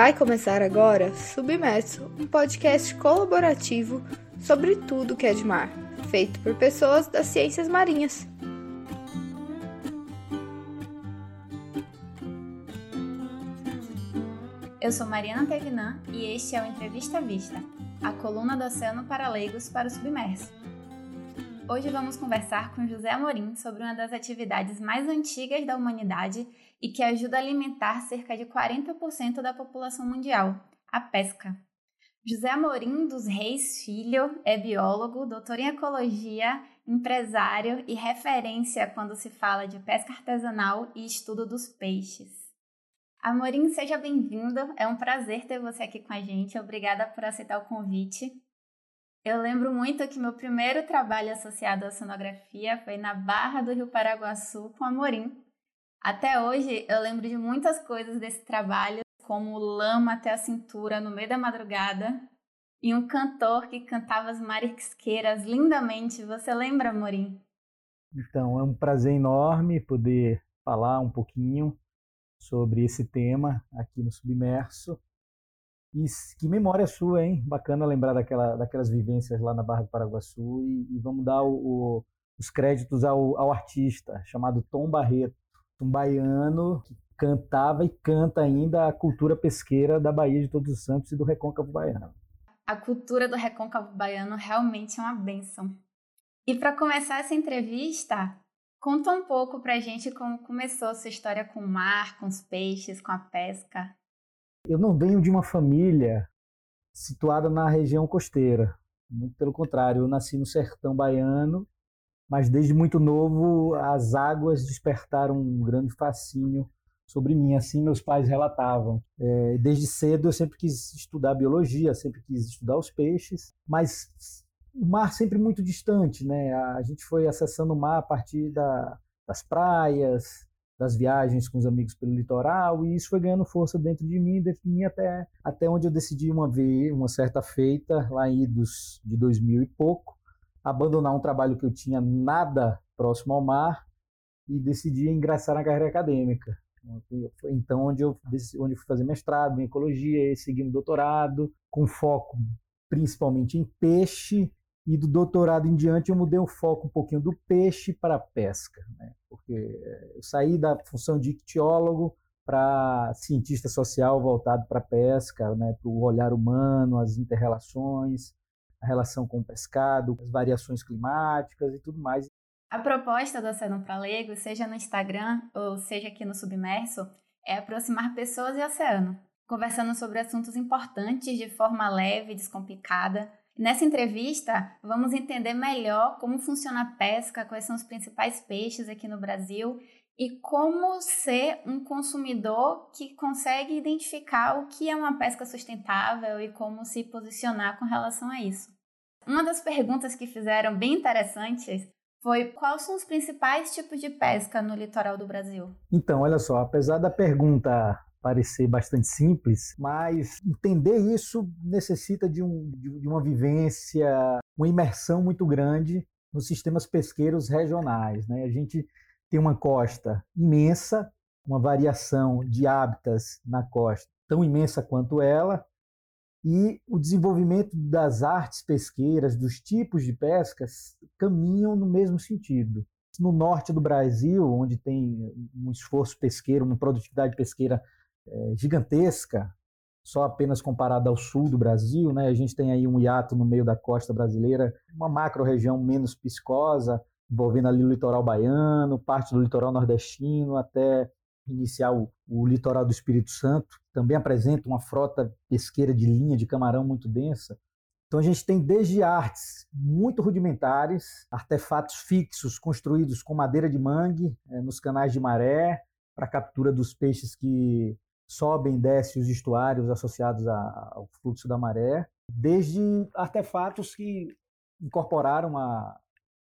Vai começar agora Submerso, um podcast colaborativo sobre tudo que é de mar, feito por pessoas das ciências marinhas. Eu sou Mariana Tevinan e este é o Entrevista Vista, a coluna do Oceano para Leigos para o Submerso. Hoje vamos conversar com José Amorim sobre uma das atividades mais antigas da humanidade e que ajuda a alimentar cerca de 40% da população mundial, a pesca. José Amorim dos Reis Filho é biólogo, doutor em ecologia, empresário e referência quando se fala de pesca artesanal e estudo dos peixes. Amorim, seja bem-vindo. É um prazer ter você aqui com a gente. Obrigada por aceitar o convite. Eu lembro muito que meu primeiro trabalho associado à sonografia foi na Barra do Rio Paraguaçu com Amorim. Até hoje eu lembro de muitas coisas desse trabalho, como lama até a cintura no meio da madrugada e um cantor que cantava as marisqueiras lindamente. Você lembra, Amorim? Então, é um prazer enorme poder falar um pouquinho sobre esse tema aqui no Submerso. E que memória sua, hein? Bacana lembrar daquela, daquelas vivências lá na Barra do Paraguaçu. E, e vamos dar o, o, os créditos ao, ao, artista chamado Tom Barreto, um baiano que cantava e canta ainda a cultura pesqueira da Bahia de Todos os Santos e do Recôncavo Baiano. A cultura do Recôncavo Baiano realmente é uma benção. E para começar essa entrevista, conta um pouco para a gente como começou a sua história com o mar, com os peixes, com a pesca. Eu não venho de uma família situada na região costeira. Muito pelo contrário, eu nasci no sertão baiano, mas desde muito novo as águas despertaram um grande fascínio sobre mim, assim meus pais relatavam. É, desde cedo eu sempre quis estudar biologia, sempre quis estudar os peixes, mas o mar sempre muito distante, né? A gente foi acessando o mar a partir da, das praias, das viagens com os amigos pelo litoral e isso foi ganhando força dentro de mim, dentro de mim até até onde eu decidi uma vez, uma certa feita lá em idos de 2000 e pouco, abandonar um trabalho que eu tinha nada próximo ao mar e decidi ingressar na carreira acadêmica. Então, onde eu, onde eu fui fazer mestrado em ecologia e segui um doutorado, com foco principalmente em peixe e do doutorado em diante eu mudei o foco um pouquinho do peixe para a pesca, né? porque eu saí da função de ictiólogo para cientista social voltado para a pesca, né? para o olhar humano, as interrelações, a relação com o pescado, as variações climáticas e tudo mais. A proposta do Oceano para Leigos, seja no Instagram ou seja aqui no Submerso, é aproximar pessoas e oceano, conversando sobre assuntos importantes de forma leve e descomplicada, Nessa entrevista, vamos entender melhor como funciona a pesca, quais são os principais peixes aqui no Brasil e como ser um consumidor que consegue identificar o que é uma pesca sustentável e como se posicionar com relação a isso. Uma das perguntas que fizeram bem interessantes foi quais são os principais tipos de pesca no litoral do Brasil? Então, olha só, apesar da pergunta parecer bastante simples, mas entender isso necessita de, um, de uma vivência, uma imersão muito grande nos sistemas pesqueiros regionais. Né? A gente tem uma costa imensa, uma variação de hábitats na costa tão imensa quanto ela, e o desenvolvimento das artes pesqueiras, dos tipos de pescas, caminham no mesmo sentido. No norte do Brasil, onde tem um esforço pesqueiro, uma produtividade pesqueira é, gigantesca, só apenas comparada ao sul do Brasil, né? A gente tem aí um hiato no meio da costa brasileira, uma macro-região menos piscosa, envolvendo ali o litoral baiano, parte do litoral nordestino, até iniciar o, o litoral do Espírito Santo. Também apresenta uma frota pesqueira de linha de camarão muito densa. Então a gente tem desde artes muito rudimentares, artefatos fixos construídos com madeira de mangue é, nos canais de maré para captura dos peixes que sobem e descem os estuários associados ao fluxo da maré, desde artefatos que incorporaram a,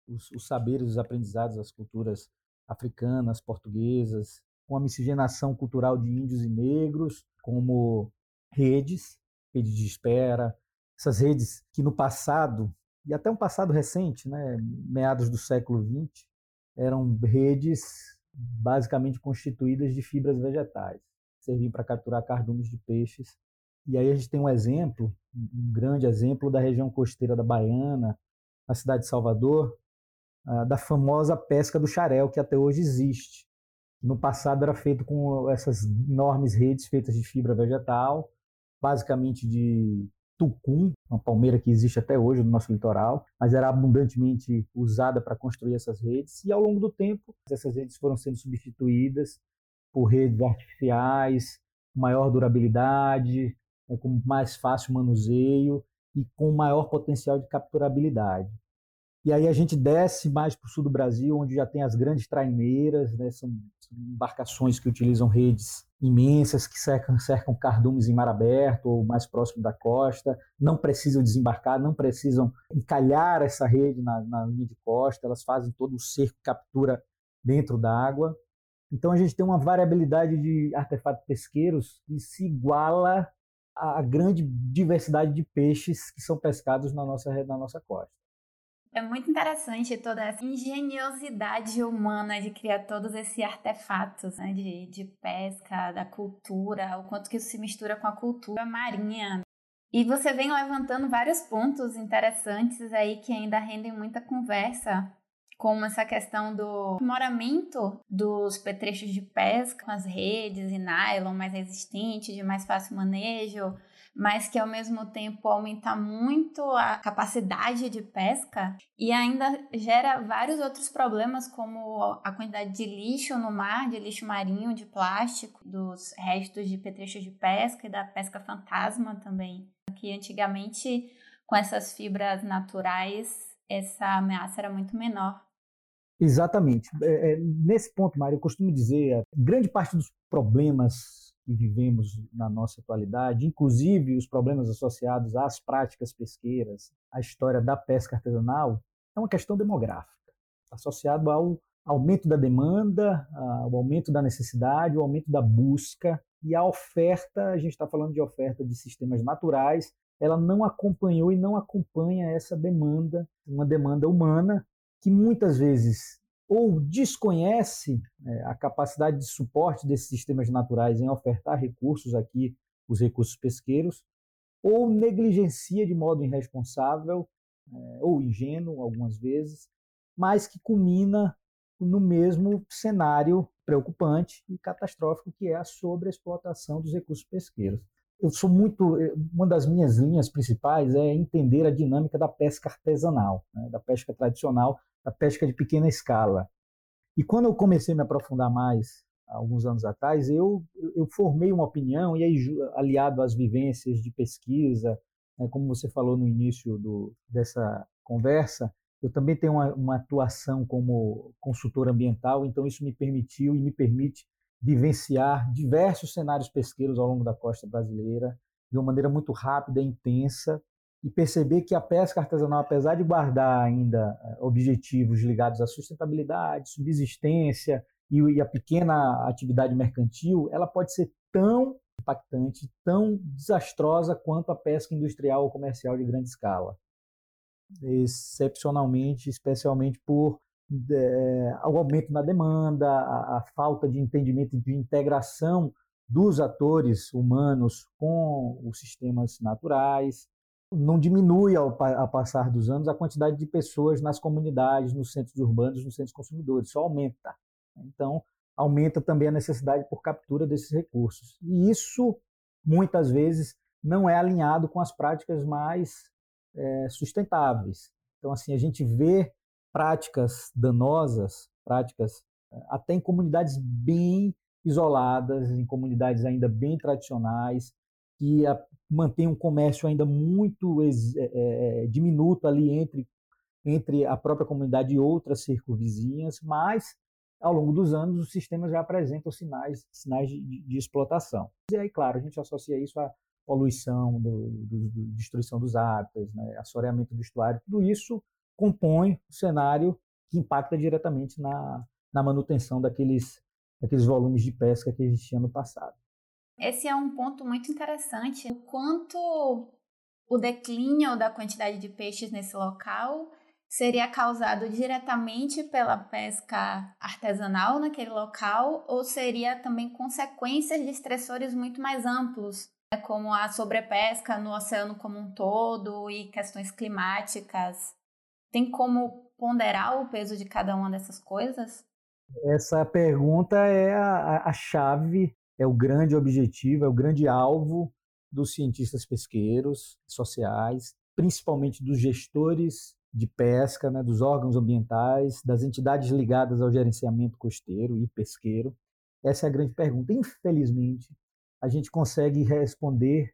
os, os saberes, os aprendizados das culturas africanas, portuguesas, com a miscigenação cultural de índios e negros, como redes, redes de espera, essas redes que no passado, e até um passado recente, né, meados do século XX, eram redes basicamente constituídas de fibras vegetais. serviam para capturar cardumes de peixes. E aí a gente tem um exemplo, um grande exemplo da região costeira da Baiana, na cidade de Salvador, da famosa pesca do xarel, que até hoje existe. No passado era feito com essas enormes redes feitas de fibra vegetal, basicamente de tucum, uma palmeira que existe até hoje no nosso litoral, mas era abundantemente usada para construir essas redes. E ao longo do tempo, essas redes foram sendo substituídas por redes artificiais, com maior durabilidade, né, com mais fácil manuseio e com maior potencial de capturabilidade. E aí a gente desce mais para o sul do Brasil, onde já tem as grandes traineiras, né? são, embarcações que utilizam redes imensas que cercam, cercam cardumes em mar aberto ou mais próximo da costa, não precisam desembarcar, não precisam encalhar essa rede na, na linha de costa, elas fazem todo o cerco, captura dentro da água. Então a gente tem uma variabilidade de artefatos pesqueiros que se iguala à grande diversidade de peixes que são pescados na nossa, na nossa costa. É muito interessante toda essa engenhosidade humana de criar todos esses artefatos né, de, de pesca, da cultura, o quanto que isso se mistura com a cultura marinha. E você vem levantando vários pontos interessantes aí que ainda rendem muita conversa, como essa questão do aprimoramento dos petrechos de pesca com as redes e nylon mais resistente, de mais fácil manejo, mas que ao mesmo tempo aumenta muito a capacidade de pesca e ainda gera vários outros problemas, como a quantidade de lixo no mar, de lixo marinho, de plástico, dos restos de petrechos de pesca e da pesca fantasma também, que antigamente com essas fibras naturais essa ameaça era muito menor. Exatamente. É, é, nesse ponto, Mário, eu costumo dizer, grande parte dos problemas que vivemos na nossa atualidade, inclusive os problemas associados às práticas pesqueiras, à história da pesca artesanal, é uma questão demográfica, associado ao aumento da demanda, ao aumento da necessidade, ao aumento da busca e a oferta, a gente está falando de oferta de sistemas naturais, ela não acompanhou e não acompanha essa demanda, uma demanda humana que muitas vezes ou desconhece né, a capacidade de suporte desses sistemas naturais em ofertar recursos aqui, os recursos pesqueiros, ou negligencia de modo irresponsável é, ou ingênuo algumas vezes, mas que culmina no mesmo cenário preocupante e catastrófico que é a sobreexplotação dos recursos pesqueiros. Eu sou muito, eh, uma das minhas linhas principais é entender a dinâmica da pesca artesanal, né, da pesca tradicional, da pesca de pequena escala. E quando eu comecei a me aprofundar mais, alguns anos atrás, eu, eu formei uma opinião, e aí, aliado às vivências de pesquisa, né, como você falou no início do, dessa conversa, eu também tenho uma, uma, atuação como consultor ambiental, então isso me permitiu e me permite vivenciar diversos cenários pesqueiros ao longo da costa brasileira de uma maneira muito rápida e intensa, e perceber que a pesca artesanal, apesar de guardar ainda eh, objetivos ligados à sustentabilidade, subsistência e a pequena atividade mercantil, ela pode ser tão impactante, tão desastrosa quanto a pesca industrial ou comercial de grande escala. Excepcionalmente, especialmente por é, o aumento na demanda, a, a falta de entendimento de integração dos atores humanos com os sistemas naturais, não diminui ao, ao, passar dos anos a quantidade de pessoas nas comunidades, nos centros urbanos, nos centros consumidores, só aumenta. Então, aumenta também a necessidade por captura desses recursos. E isso, muitas vezes, não é alinhado com as práticas mais é, sustentáveis. Então, assim, a gente vê práticas danosas, práticas é, até em comunidades bem isoladas, em comunidades ainda bem tradicionais, que a, mantém um comércio ainda muito é, é, diminuto ali entre, entre a própria comunidade e outras circunvizinhas, mas ao longo dos anos os sistemas já apresentam sinais, sinais de, de, explotação. E aí, claro, a gente associa isso à poluição, do, do, do destruição dos hábitats, né, assoreamento do estuário, tudo isso compõe o cenário que impacta diretamente na, na manutenção daqueles, daqueles volumes de pesca que existiam no passado. Esse é um ponto muito interessante. O quanto o declínio da quantidade de peixes nesse local seria causado diretamente pela pesca artesanal naquele local ou seria também consequências de estressores muito mais amplos, né, como a sobrepesca no oceano como um todo e questões climáticas? Tem como ponderar o peso de cada uma dessas coisas? Essa pergunta é a, a chave, é o grande objetivo, é o grande alvo dos cientistas pesqueiros sociais, principalmente dos gestores de pesca, né, dos órgãos ambientais, das entidades ligadas ao gerenciamento costeiro e pesqueiro? Essa é a grande pergunta. Infelizmente, a gente consegue responder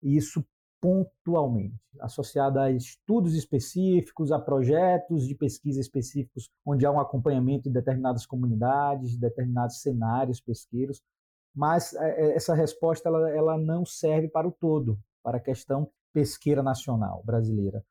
isso pontualmente, associado a estudos específicos, a projetos de pesquisa específicos, onde há um acompanhamento de determinadas comunidades, de determinados cenários pesqueiros, mas é, é, essa resposta ela, ela não serve para o todo, para a questão pesqueira nacional brasileira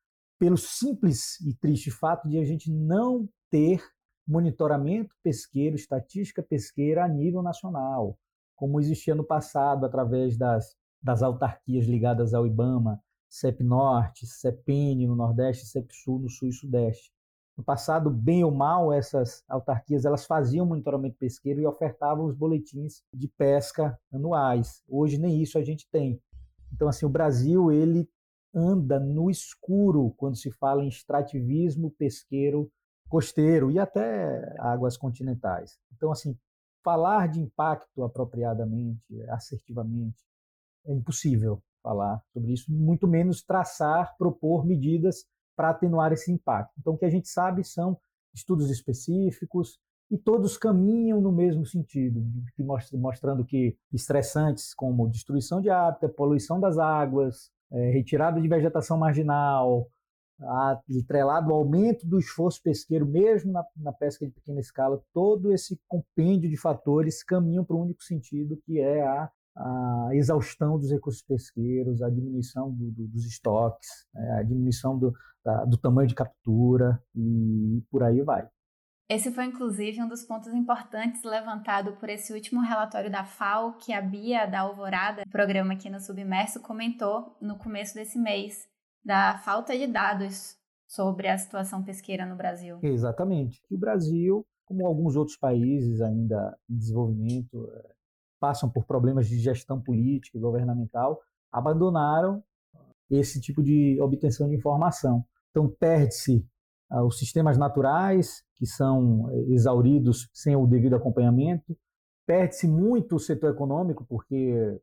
pelo simples e triste fato de a gente não ter monitoramento pesqueiro, estatística pesqueira a nível nacional, como existia no passado através das, das autarquias ligadas ao IBAMA, CEP Norte, CEPEN no Nordeste, CEP Sul no Sul e Sudeste. No passado, bem ou mal, essas autarquias elas faziam monitoramento pesqueiro e ofertavam os boletins de pesca anuais. Hoje nem isso a gente tem. Então, assim, o Brasil ele anda no escuro quando se fala em extrativismo pesqueiro costeiro e até águas continentais. Então, assim, falar de impacto apropriadamente, assertivamente, é impossível falar sobre isso, muito menos traçar, propor medidas para atenuar esse impacto. Então, o que a gente sabe são estudos específicos e todos caminham no mesmo sentido, mostrando que estressantes como destruição de hábitat, poluição das águas, é, retirada de vegetação marginal, atrelado ao aumento do esforço pesqueiro, mesmo na, na, pesca de pequena escala, todo esse compêndio de fatores caminham para um único sentido, que é a, a exaustão dos recursos pesqueiros, a diminuição do, do, dos estoques, né, a diminuição do, da, do tamanho de captura e por aí vai. Esse foi, inclusive, um dos pontos importantes levantado por esse último relatório da FAO que a Bia da Alvorada, programa aqui no Submerso, comentou no começo desse mês, da falta de dados sobre a situação pesqueira no Brasil. Exatamente. O Brasil, como alguns outros países ainda em desenvolvimento, eh, passam por problemas de gestão política e governamental, abandonaram esse tipo de obtenção de informação. Então, perde-se ah, os sistemas naturais, que são eh, exauridos sem o devido acompanhamento. Perde-se muito o setor econômico, porque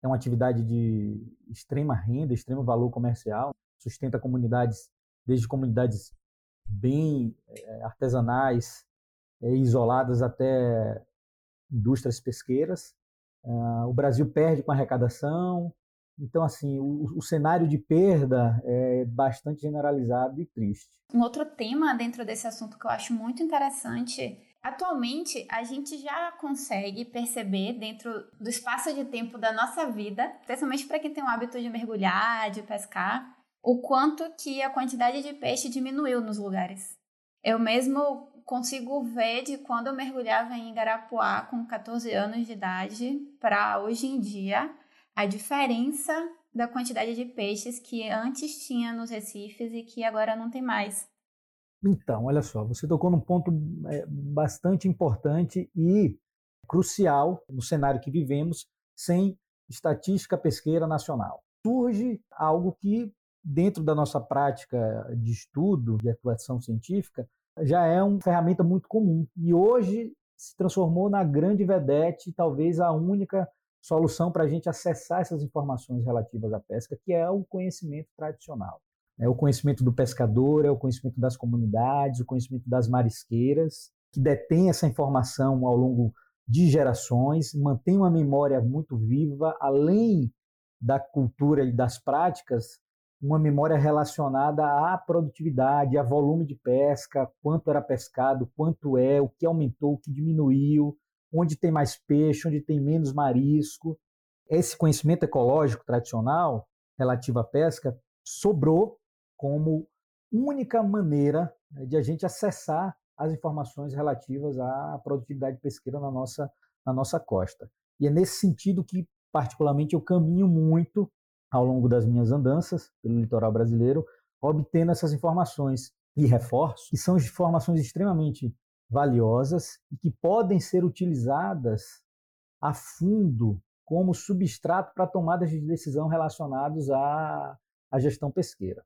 é uma atividade de extrema renda, extremo valor comercial, sustenta comunidades, desde comunidades bem eh, artesanais, eh, isoladas até indústrias pesqueiras. Ah, o Brasil perde com arrecadação, então, assim, o, o, cenário de perda é bastante generalizado e triste. Um outro tema dentro desse assunto que eu acho muito interessante. Atualmente, a gente já consegue perceber dentro do espaço de tempo da nossa vida, especialmente para quem tem o hábito de mergulhar, de pescar, o quanto que a quantidade de peixe diminuiu nos lugares. Eu mesmo consigo ver de quando eu mergulhava em Igarapuá com 14 anos de idade para hoje em dia a diferença da quantidade de peixes que antes tinha nos recifes e que agora não tem mais. Então, olha só, você tocou num ponto é, bastante importante e crucial no cenário que vivemos sem estatística pesqueira nacional. Surge algo que, dentro da nossa prática de estudo, de atuação científica, já é uma ferramenta muito comum e hoje se transformou na grande vedete, talvez a única solução para a gente acessar essas informações relativas à pesca, que é o conhecimento tradicional. É o conhecimento do pescador, é o conhecimento das comunidades, o conhecimento das marisqueiras, que detém essa informação ao longo de gerações, mantém uma memória muito viva, além da cultura e das práticas, uma memória relacionada à produtividade, a volume de pesca, quanto era pescado, quanto é, o que aumentou, o que diminuiu, onde tem mais peixe, onde tem menos marisco. Esse conhecimento ecológico tradicional relativo à pesca sobrou como única maneira né, de a gente acessar as informações relativas à produtividade pesqueira na nossa, na nossa costa. E é nesse sentido que, particularmente, eu caminho muito ao longo das minhas andanças pelo litoral brasileiro, obtendo essas informações. e reforço, que são informações extremamente valiosas e que podem ser utilizadas a fundo como substrato para tomadas de decisão relacionados à, à gestão pesqueira.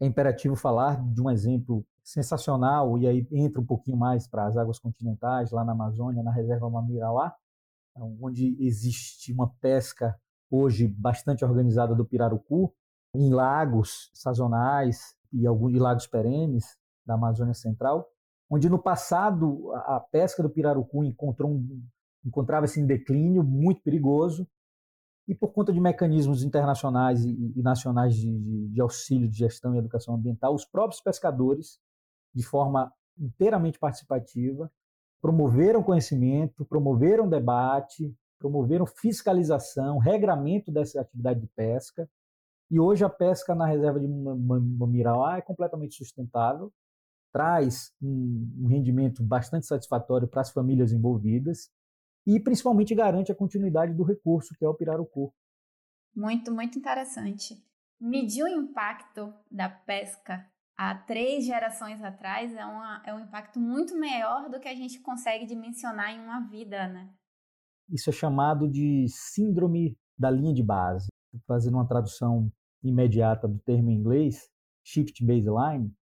É imperativo falar de um exemplo sensacional, e aí entra um pouquinho mais para as águas continentais, lá na Amazônia, na reserva Mamirauá, onde existe uma pesca hoje bastante organizada do pirarucu, em lagos sazonais e alguns lagos perenes da Amazônia Central, onde no passado a pesca do pirarucu um, encontrava-se em declínio muito perigoso e por conta de mecanismos internacionais e, e nacionais de, de, de, auxílio de gestão e educação ambiental, os próprios pescadores, de forma inteiramente participativa, promoveram conhecimento, promoveram debate, promoveram fiscalização, regramento dessa atividade de pesca. E hoje a pesca na reserva de Mamirauá é completamente sustentável, traz um, um rendimento bastante satisfatório para as famílias envolvidas e principalmente garante a continuidade do recurso, que é o pirarucu. Muito, muito interessante. Medir o impacto da pesca há três gerações atrás é, uma, é um impacto muito maior do que a gente consegue dimensionar em uma vida, né? Isso é chamado de síndrome da linha de base. Fazendo uma tradução imediata do termo em inglês, shift baseline,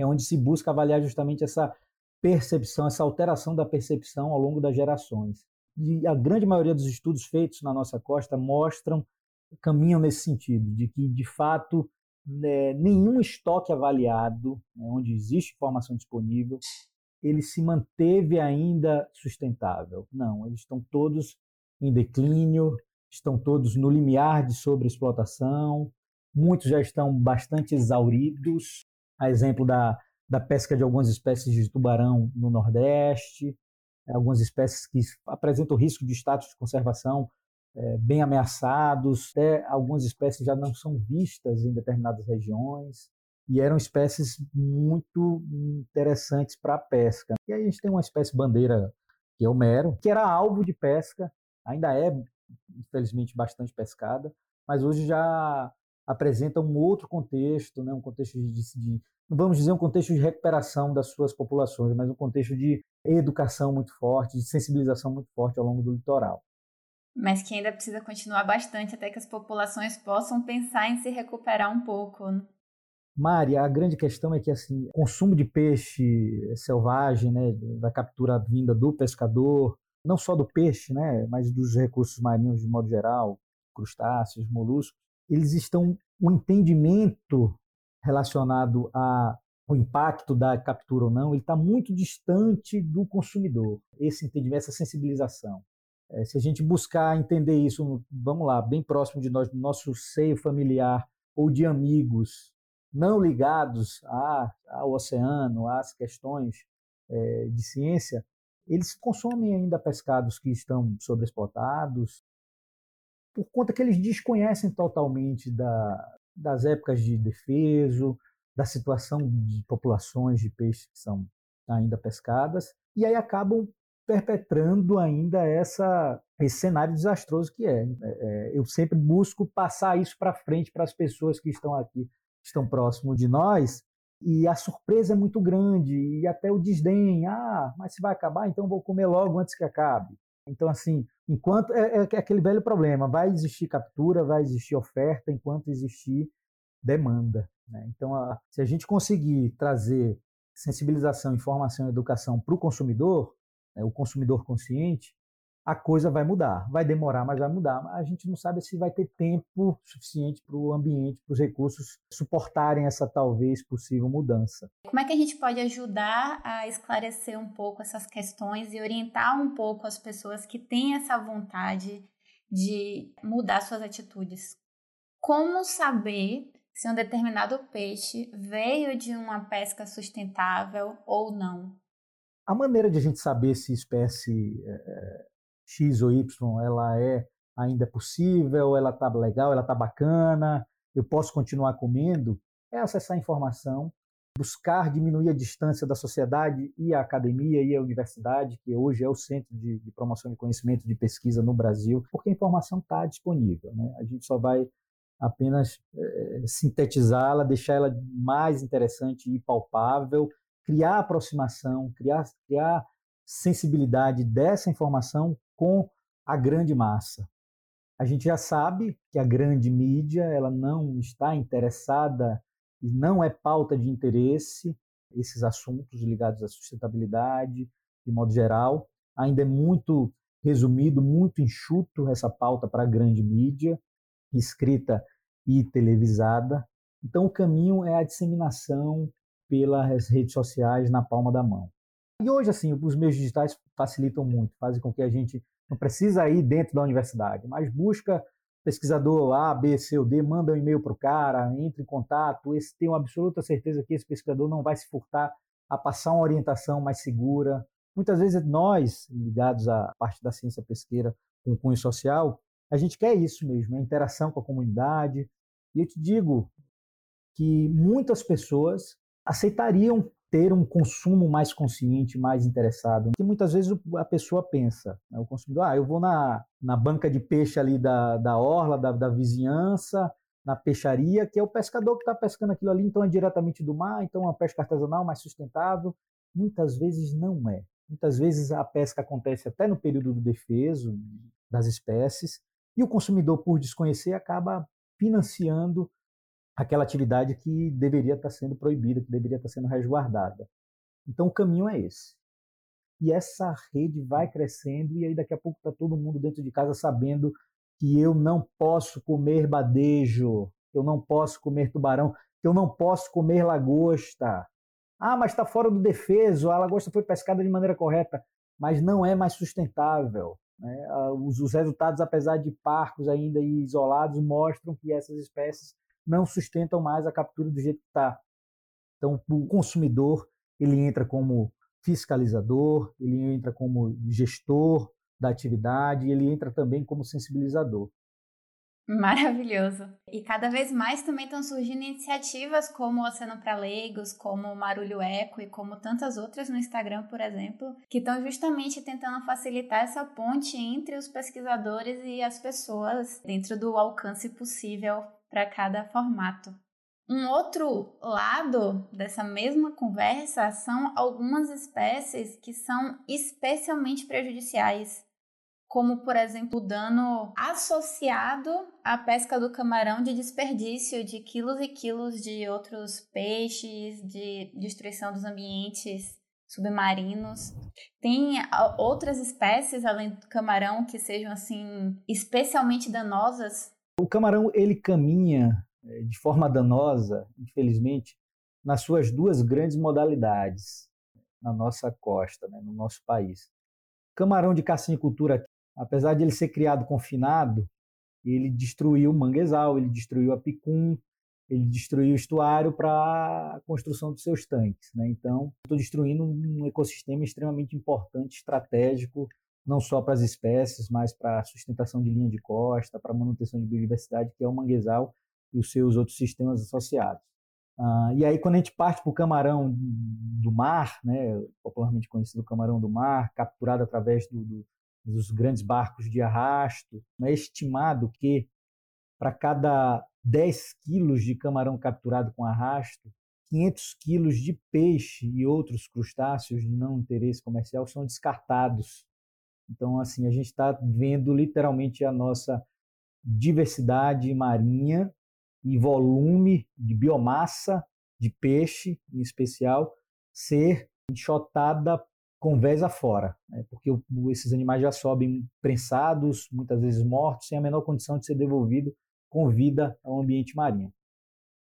é onde se busca avaliar justamente essa percepção, essa alteração da percepção ao longo das gerações. E a grande maioria dos estudos feitos na nossa costa mostram, caminham nesse sentido, de que, de fato, né, nenhum estoque avaliado, né, onde existe informação disponível, ele se manteve ainda sustentável. Não, eles estão todos em declínio, estão todos no limiar de sobreexplotação, muitos já estão bastante exauridos, a exemplo da da pesca de algumas espécies de tubarão no Nordeste, algumas espécies que apresentam risco de status de conservação é, bem ameaçados, até algumas espécies já não são vistas em determinadas regiões, e eram espécies muito interessantes para a pesca. E aí a gente tem uma espécie bandeira, que é o mero, que era alvo de pesca, ainda é, infelizmente, bastante pescada, mas hoje já apresenta um outro contexto, né? um contexto de, de vamos dizer, um contexto de recuperação das suas populações, mas um contexto de educação muito forte, de sensibilização muito forte ao longo do litoral. Mas que ainda precisa continuar bastante até que as populações possam pensar em se recuperar um pouco. Mari, a grande questão é que assim, o consumo de peixe selvagem, né, da captura vinda do pescador, não só do peixe, né, mas dos recursos marinhos de modo geral, crustáceos, moluscos, eles estão o entendimento relacionado ao impacto da captura ou não, ele está muito distante do consumidor, esse entendimento, essa sensibilização. É, se a gente buscar entender isso, vamos lá, bem próximo de nós, do nosso seio familiar ou de amigos não ligados a, ao oceano, às questões é, de ciência, eles consomem ainda pescados que estão sobreexplotados, por conta que eles desconhecem totalmente da, das épocas de defeso, da situação de populações de peixes que são ainda pescadas, e aí acabam perpetrando ainda essa, esse cenário desastroso que é. é eu sempre busco passar isso para frente para as pessoas que estão aqui, que estão próximo de nós, e a surpresa é muito grande, e até o desdém, ah, mas se vai acabar, então vou comer logo antes que acabe. Então, assim, enquanto é, é, aquele velho problema, vai existir captura, vai existir oferta, enquanto existir demanda. Né? Então, a, se a gente conseguir trazer sensibilização, informação e educação para o consumidor, né, o consumidor consciente, a coisa vai mudar. Vai demorar, mas vai mudar. A gente não sabe se vai ter tempo suficiente para o ambiente, para os recursos suportarem essa talvez possível mudança. Como é que a gente pode ajudar a esclarecer um pouco essas questões e orientar um pouco as pessoas que têm essa vontade de mudar suas atitudes? Como saber se um determinado peixe veio de uma pesca sustentável ou não? A maneira de a gente saber se espécie é, X ou Y ela é ainda possível, ela está legal, ela está bacana, eu posso continuar comendo, é acessar a informação, buscar diminuir a distância da sociedade e a academia e a universidade, que hoje é o centro de, de promoção de conhecimento de pesquisa no Brasil, porque a informação está disponível. Né? A gente só vai apenas é, sintetizá-la, deixar ela mais interessante e palpável, criar aproximação, criar, criar sensibilidade dessa informação com a grande massa. A gente já sabe que a grande mídia ela não está interessada e não é pauta de interesse esses assuntos ligados à sustentabilidade, de modo geral. Ainda é muito resumido, muito enxuto essa pauta para a grande mídia, escrita e televisada. Então, o caminho é a disseminação pelas redes sociais na palma da mão. E hoje, assim, os meios digitais facilitam muito, fazem com que a gente não precisa ir dentro da universidade, mas busca pesquisador A, B, C ou D, manda um e-mail para o cara, entre em contato, esse uma absoluta certeza que esse pesquisador não vai se furtar a passar uma orientação mais segura. Muitas vezes nós, ligados à parte da ciência pesqueira com cunho social, a gente quer isso mesmo, a interação com a comunidade. E eu te digo que muitas pessoas aceitariam ter um consumo mais consciente, mais interessado. Que muitas vezes a pessoa pensa, né, o consumidor, ah, eu vou na, na banca de peixe ali da, da orla, da, da vizinhança, na peixaria, que é o pescador que está pescando aquilo ali, então é diretamente do mar, então é uma pesca artesanal mais sustentável. Muitas vezes não é. Muitas vezes a pesca acontece até no período do defeso das espécies, e o consumidor, por desconhecer, acaba financiando aquela atividade que deveria estar sendo proibida, que deveria estar sendo resguardada. Então o caminho é esse. E essa rede vai crescendo e aí daqui a pouco está todo mundo dentro de casa sabendo que eu não posso comer badejo, eu não posso comer tubarão, que eu não posso comer lagosta. Ah, mas está fora do defeso, a lagosta foi pescada de maneira correta, mas não é mais sustentável. Né? Ah, os, os resultados, apesar de parcos ainda isolados, mostram que essas espécies não sustentam mais a captura do jeito que está. Então, o consumidor ele entra como fiscalizador, ele entra como gestor da atividade, ele entra também como sensibilizador. Maravilhoso. E cada vez mais também estão surgindo iniciativas como Oceano para Leigos, como Marulho Eco e como tantas outras no Instagram, por exemplo, que estão justamente tentando facilitar essa ponte entre os pesquisadores e as pessoas dentro do alcance possível para cada formato. Um outro lado dessa mesma conversa são algumas espécies que são especialmente prejudiciais, como por exemplo o dano associado à pesca do camarão de desperdício de quilos e quilos de outros peixes, de destruição dos ambientes submarinos. Tem outras espécies além do camarão que sejam assim especialmente danosas o camarão ele caminha é, de forma danosa, infelizmente, nas suas duas grandes modalidades na nossa costa, né, no nosso país. Camarão de cassinicultura, apesar de ele ser criado confinado, ele destruiu o manguezal, ele destruiu a picum, ele destruiu o estuário para a construção dos seus tanques. Né? Então, estou destruindo um ecossistema extremamente importante, estratégico não só para as espécies, mas para a sustentação de linha de costa, para a manutenção de biodiversidade, que é o manguezal e os seus outros sistemas associados. Ah, e aí, quando a gente parte para o camarão do mar, né, popularmente conhecido camarão do mar, capturado através do, do, dos grandes barcos de arrasto, é estimado que para cada 10 quilos de camarão capturado com arrasto, 500 quilos de peixe e outros crustáceos de não interesse comercial são descartados então, assim, a gente está vendo literalmente a nossa diversidade marinha e volume de biomassa de peixe, em especial, ser enxotada com vés afora, né? porque esses animais já sobem prensados, muitas vezes mortos, sem a menor condição de ser devolvido com vida ao ambiente marinho.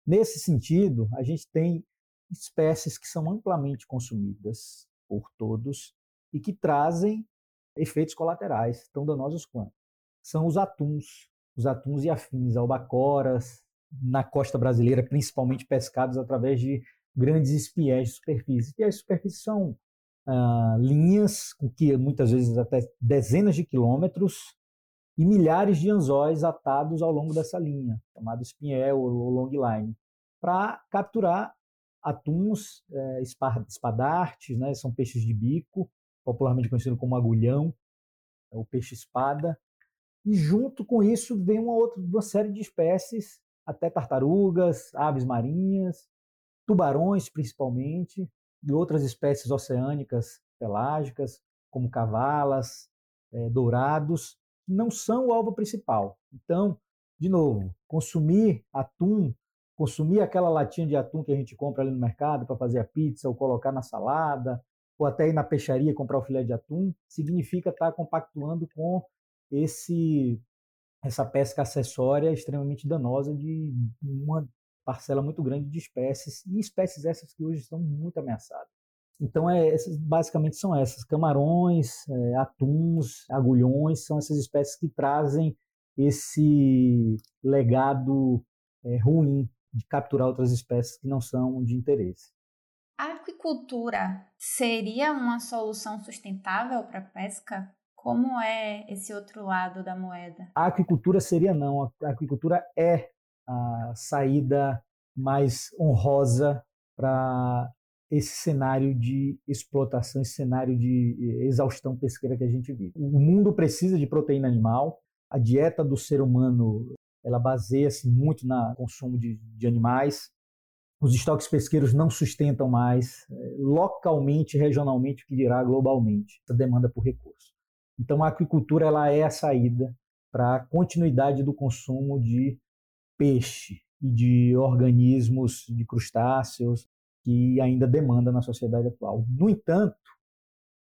Nesse sentido, a gente tem espécies que são amplamente consumidas por todos e que trazem efeitos colaterais tão danosos quanto. São os atuns, os atuns e afins, albacoras, na costa brasileira, principalmente pescados através de grandes espiéis de superfície. E as superfícies são ah, linhas com que muitas vezes até dezenas de quilômetros e milhares de anzóis atados ao longo dessa linha, chamado espinhel ou long line, para capturar atuns, eh, espadartes, né, são peixes de bico, popularmente conhecido como agulhão, é o peixe-espada. E junto com isso vem uma outra uma série de espécies até tartarugas, aves marinhas, tubarões principalmente, e outras espécies oceânicas pelágicas, como cavalas, é, dourados, não são o alvo principal. Então, de novo, consumir atum, consumir aquela latinha de atum que a gente compra ali no mercado para fazer a pizza ou colocar na salada, ou até ir na peixaria comprar o filé de atum, significa estar tá compactuando com esse essa pesca acessória extremamente danosa de uma parcela muito grande de espécies e espécies essas que hoje estão muito ameaçadas. Então, é, essas, basicamente são essas: camarões, é, atuns, agulhões, são essas espécies que trazem esse legado é, ruim de capturar outras espécies que não são de interesse. A aquicultura seria uma solução sustentável para a pesca? Como é esse outro lado da moeda? A aquicultura seria não. A aquicultura é a saída mais honrosa para esse cenário de explotação, esse cenário de eh, exaustão pesqueira que a gente vive. O mundo precisa de proteína animal, a dieta do ser humano ela baseia-se muito no consumo de, de animais, os estoques pesqueiros não sustentam mais eh, localmente, regionalmente, o que dirá globalmente, essa demanda por recursos. Então a aquicultura ela é a saída para a continuidade do consumo de peixe e de organismos, de crustáceos, que ainda demanda na sociedade atual. No entanto,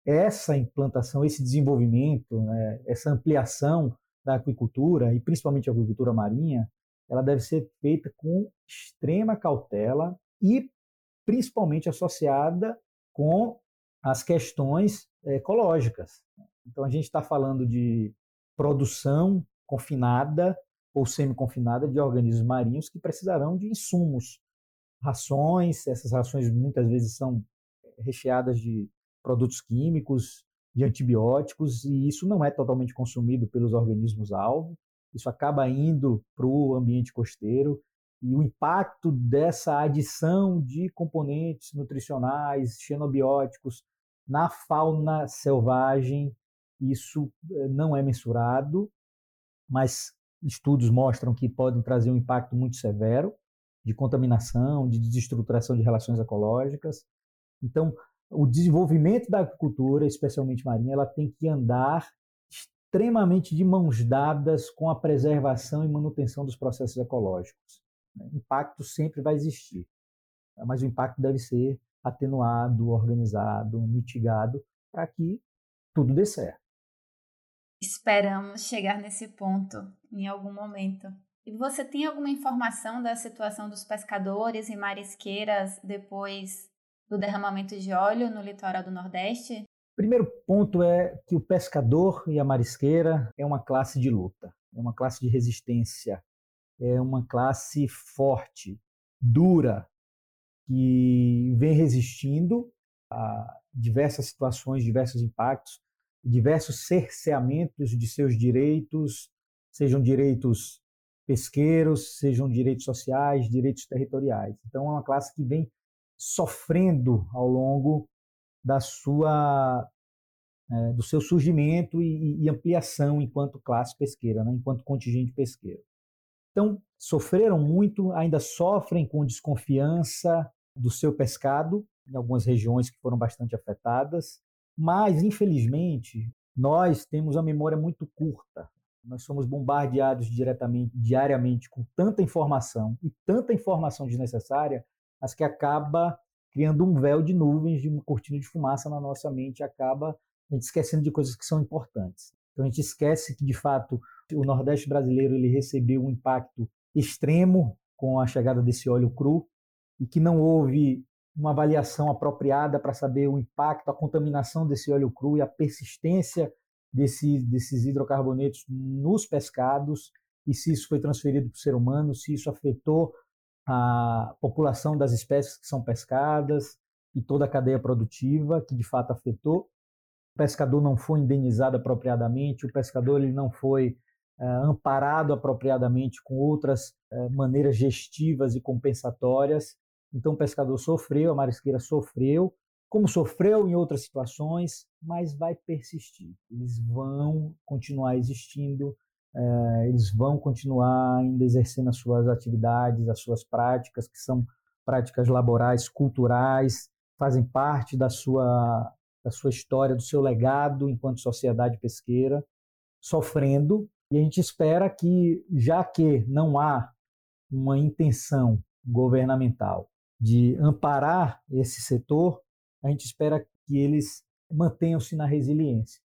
essa implantação, esse desenvolvimento, né, essa ampliação da aquicultura, e principalmente a aquicultura marinha, ela deve ser feita com extrema cautela e principalmente associada com as questões ecológicas. Então, a gente está falando de produção confinada ou semi-confinada de organismos marinhos que precisarão de insumos rações, essas rações muitas vezes são recheadas de produtos químicos, de antibióticos, e isso não é totalmente consumido pelos organismos-alvo, isso acaba indo para o ambiente costeiro, e o impacto dessa adição de componentes nutricionais, xenobióticos na fauna selvagem, isso eh, não é mensurado, mas estudos mostram que podem trazer um impacto muito severo de contaminação, de desestruturação de relações ecológicas. Então, o desenvolvimento da agricultura, especialmente marinha, ela tem que andar extremamente de mãos dadas com a preservação e manutenção dos processos ecológicos. Né? impacto sempre vai existir, mas o impacto deve ser atenuado, organizado, mitigado, para que tudo dê certo. Esperamos chegar nesse ponto em algum momento. E você tem alguma informação da situação dos pescadores e marisqueiras depois do derramamento de óleo no litoral do Nordeste? Primeiro ponto é que o pescador e a marisqueira é uma classe de luta, é uma classe de resistência, é uma classe forte, dura, que vem resistindo a diversas situações, diversos impactos, diversos cerceamentos de seus direitos, sejam direitos pesqueiros, sejam direitos sociais, direitos territoriais. Então, é uma classe que vem sofrendo ao longo da sua é, do seu surgimento e, e, ampliação enquanto classe pesqueira, né, enquanto contingente pesqueiro. Então, sofreram muito, ainda sofrem com desconfiança do seu pescado, em algumas regiões que foram bastante afetadas, mas, infelizmente, nós temos a memória muito curta nós somos bombardeados diretamente, diariamente com tanta informação e tanta informação desnecessária, mas que acaba criando um véu de nuvens, de uma cortina de fumaça na nossa mente, acaba a gente esquecendo de coisas que são importantes. Então a gente esquece que de fato o Nordeste brasileiro ele recebeu um impacto extremo com a chegada desse óleo cru e que não houve uma avaliação apropriada para saber o impacto, a contaminação desse óleo cru e a persistência desse, desses hidrocarbonetos nos pescados e se isso foi transferido para o ser humano, se isso afetou a população das espécies que são pescadas e toda a cadeia produtiva, que de fato afetou. O pescador não foi indenizado apropriadamente, o pescador ele não foi é, amparado apropriadamente com outras é, maneiras gestivas e compensatórias. Então o pescador sofreu, a marisqueira sofreu, como sofreu em outras situações, mas vai persistir. Eles vão continuar existindo é, eles vão continuar ainda exercendo as suas atividades, as suas práticas, que são práticas laborais, culturais, fazem parte da sua, da sua história, do seu legado enquanto sociedade pesqueira, sofrendo. E a gente espera que, já que não há uma intenção governamental de amparar esse setor, a gente espera que eles mantenham-se na resiliência,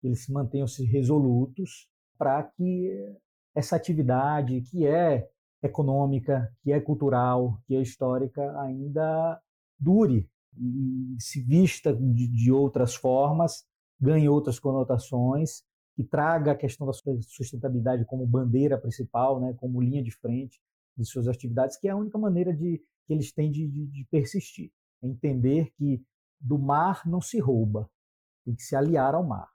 que eles mantenham-se resolutos para que essa atividade, que é econômica, que é cultural, que é histórica, ainda dure e se vista de, de outras formas, ganhe outras conotações, que traga a questão da sustentabilidade como bandeira principal, né, como linha de frente de suas atividades, que é a única maneira de, que eles têm de, de, de persistir. É entender que do mar não se rouba, tem que se aliar ao mar.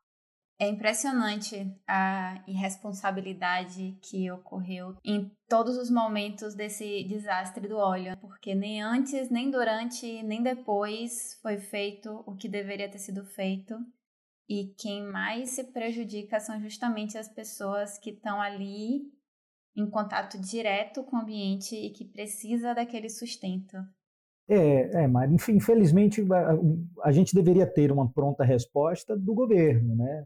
É impressionante a irresponsabilidade que ocorreu em todos os momentos desse desastre do óleo, porque nem antes, nem durante, nem depois foi feito o que deveria ter sido feito. E quem mais se prejudica são justamente as pessoas que estão ali em contato direto com o ambiente e que precisa daquele sustento. É, é Mari, infelizmente a, a gente deveria ter uma pronta resposta do governo, né?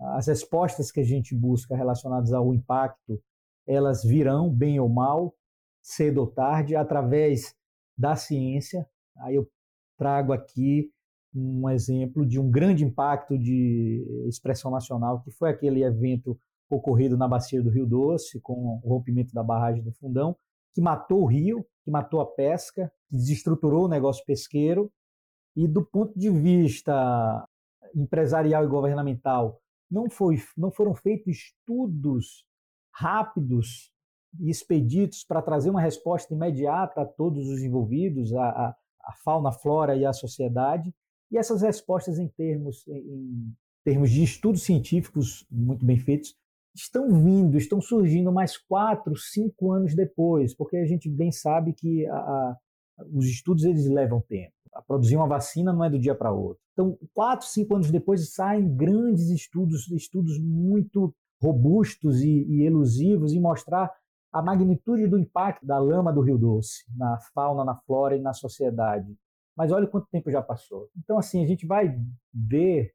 As respostas que a gente busca relacionadas ao impacto, elas virão, bem ou mal, cedo ou tarde, através da ciência. Aí eu trago aqui um exemplo de um grande impacto de expressão nacional, que foi aquele evento ocorrido na bacia do Rio Doce, com o rompimento da barragem do Fundão, que matou o rio, que matou a pesca, que desestruturou o negócio pesqueiro. E do ponto de vista empresarial e governamental, não, foi, não foram feitos estudos rápidos e expeditos para trazer uma resposta imediata a todos os envolvidos, a, a, a fauna, a flora e a sociedade. E essas respostas em termos, em termos de estudos científicos muito bem feitos estão vindo, estão surgindo mais quatro, cinco anos depois, porque a gente bem sabe que a, os estudos eles levam tempo. A produzir uma vacina não é do dia para outro. Então, quatro, cinco anos depois saem grandes estudos, estudos muito robustos e, e elusivos em mostrar a magnitude do impacto da lama do Rio Doce na fauna, na flora e na sociedade. Mas olha quanto tempo já passou. Então, assim, a gente vai ver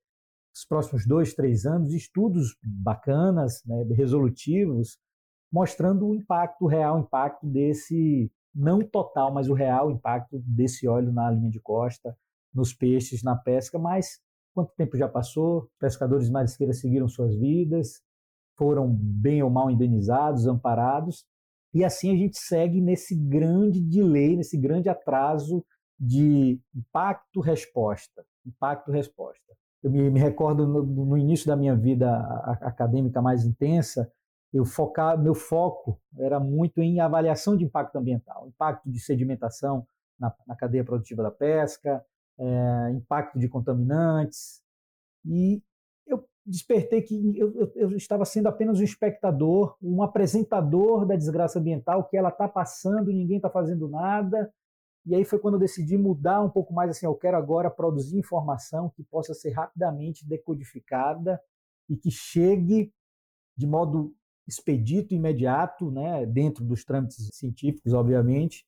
os próximos dois, três anos, estudos bacanas, né, resolutivos, mostrando o impacto, o real impacto desse, não total, mas o real impacto desse óleo na linha de costa, nos peixes, na pesca. Mas quanto tempo já passou? Pescadores marisqueiros seguiram suas vidas, foram bem ou mal indenizados, amparados, e assim a gente segue nesse grande delay, nesse grande atraso de impacto-resposta. Impacto-resposta. Eu me, me recordo no, no, início da minha vida acadêmica mais intensa, eu focar, meu foco era muito em avaliação de impacto ambiental, impacto de sedimentação na, na cadeia produtiva da pesca, é, impacto de contaminantes. E eu despertei que eu, eu, eu, estava sendo apenas um espectador, um apresentador da desgraça ambiental, que ela está passando, ninguém está fazendo nada, e aí foi quando eu decidi mudar um pouco mais assim, eu quero agora produzir informação que possa ser rapidamente decodificada e que chegue de modo expedito, imediato, né, dentro dos trâmites científicos, obviamente,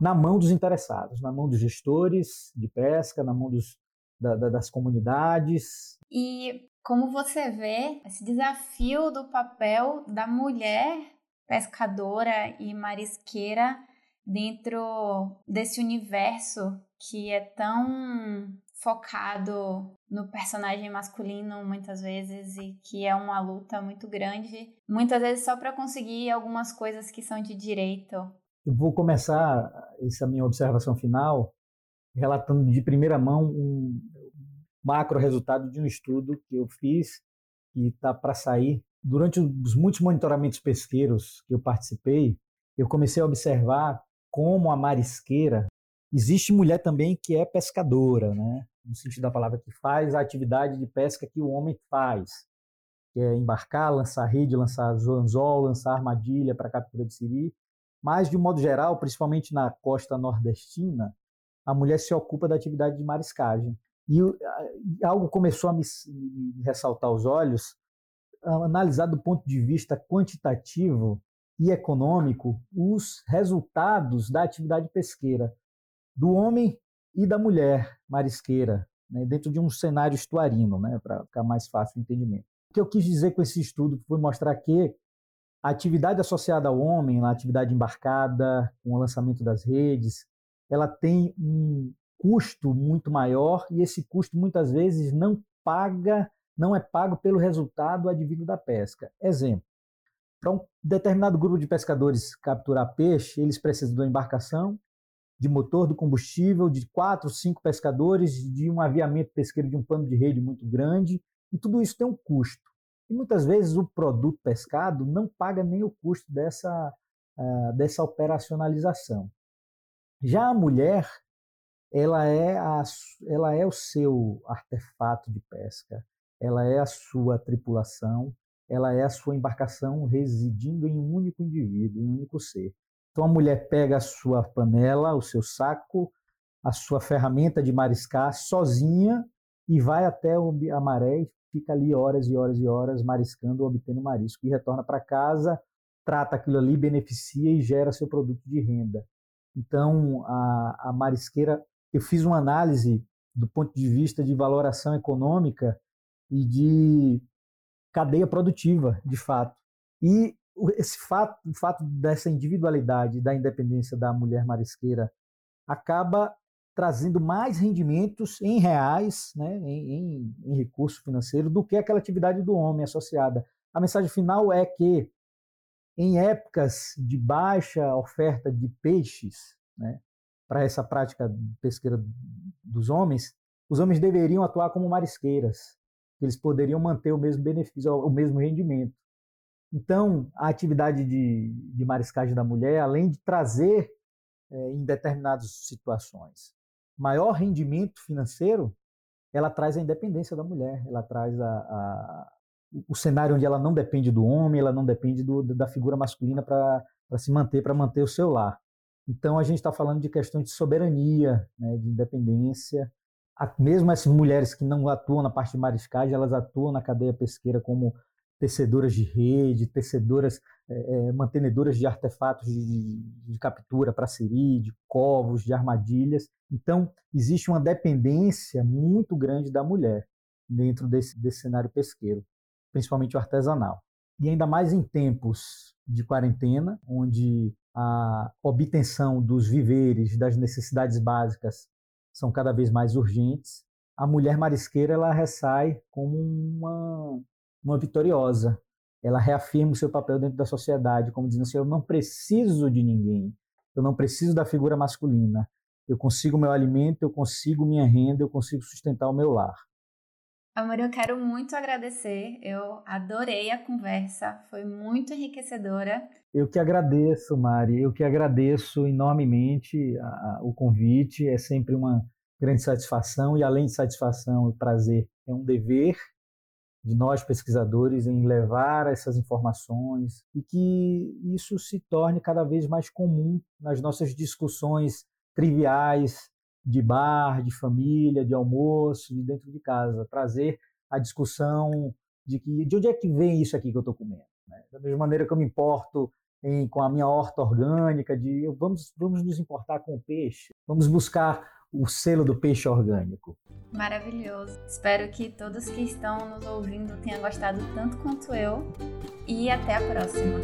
na mão dos interessados, na mão dos gestores de pesca, na mão dos, da, da, das comunidades. E como você vê esse desafio do papel da mulher pescadora e marisqueira dentro desse universo que é tão focado no personagem masculino muitas vezes e que é uma luta muito grande, muitas vezes só para conseguir algumas coisas que são de direito. Eu vou começar essa minha observação final relatando de primeira mão um macro resultado de um estudo que eu fiz e está para sair. Durante os muitos monitoramentos pesqueiros que eu participei, eu comecei a observar como a marisqueira, existe mulher também que é pescadora, né? no sentido da palavra, que faz a atividade de pesca que o homem faz, que é embarcar, lançar rede, lançar anzol, lançar armadilha para captura de siri. Mas, de um modo geral, principalmente na costa nordestina, a mulher se ocupa da atividade de mariscagem. E algo começou a me, ressaltar os olhos analisar do ponto de vista quantitativo e econômico os resultados da atividade pesqueira do homem e da mulher marisqueira, né, dentro de um cenário estuarino, né, para ficar mais fácil o entendimento. O que eu quis dizer com esse estudo foi mostrar que a atividade associada ao homem, a atividade embarcada, com o lançamento das redes, ela tem um custo muito maior e esse custo muitas vezes não paga, não é pago pelo resultado advindo da pesca. Exemplo: para um determinado grupo de pescadores capturar peixe, eles precisam de uma embarcação, de motor, do combustível, de quatro, cinco pescadores, de um aviamento pesqueiro de um pano de rede muito grande, e tudo isso tem um custo. E muitas vezes o produto pescado não paga nem o custo dessa, uh, dessa operacionalização. Já a mulher, ela é, a, ela é o seu artefato de pesca, ela é a sua tripulação, ela é a sua embarcação residindo em um único indivíduo, em um único ser. Então a mulher pega a sua panela, o seu saco, a sua ferramenta de mariscar sozinha e vai até a maré e fica ali horas e horas e horas mariscando, obtendo marisco e retorna para casa, trata aquilo ali, beneficia e gera seu produto de renda. Então a, a marisqueira, eu fiz uma análise do ponto de vista de valoração econômica e de cadeia produtiva, de fato. E esse fato, o fato dessa individualidade, da independência da mulher marisqueira, acaba trazendo mais rendimentos em reais, né, em, em, em recurso financeiro, do que aquela atividade do homem associada. A mensagem final é que, em épocas de baixa oferta de peixes, né, para essa prática pesqueira dos homens, os homens deveriam atuar como marisqueiras, eles poderiam manter o mesmo benefício, o mesmo rendimento. Então, a atividade de, de mariscagem da mulher, além de trazer, é, em determinadas situações, maior rendimento financeiro, ela traz a independência da mulher, ela traz a, a, o cenário onde ela não depende do homem, ela não depende do, da figura masculina para se manter, para manter o seu lar. Então, a gente está falando de questões de soberania, né, de independência. Mesmo essas mulheres que não atuam na parte de mariscagem, elas atuam na cadeia pesqueira como tecedoras de rede, tecedoras, é, mantenedoras de artefatos de, de captura para siri, de covos, de armadilhas. Então, existe uma dependência muito grande da mulher dentro desse, desse cenário pesqueiro, principalmente o artesanal. E ainda mais em tempos de quarentena, onde a obtenção dos viveres, das necessidades básicas são cada vez mais urgentes, a mulher marisqueira ela ressai como uma uma vitoriosa. Ela reafirma o seu papel dentro da sociedade, como dizendo assim: eu não preciso de ninguém, eu não preciso da figura masculina. Eu consigo meu alimento, eu consigo minha renda, eu consigo sustentar o meu lar. Amor, eu quero muito agradecer. Eu adorei a conversa, foi muito enriquecedora. Eu que agradeço, Mari. Eu que agradeço enormemente a, a, o convite. É sempre uma grande satisfação e, além de satisfação e prazer, é um dever de nós pesquisadores em levar essas informações e que isso se torne cada vez mais comum nas nossas discussões triviais de bar, de família, de almoço, de dentro de casa, trazer a discussão de que de onde é que vem isso aqui que eu estou comendo. Né? Da mesma maneira que eu me importo em, com a minha horta orgânica, de vamos, vamos nos importar com o peixe, vamos buscar o selo do peixe orgânico. Maravilhoso. Espero que todos que estão nos ouvindo tenham gostado tanto quanto eu. E até a próxima.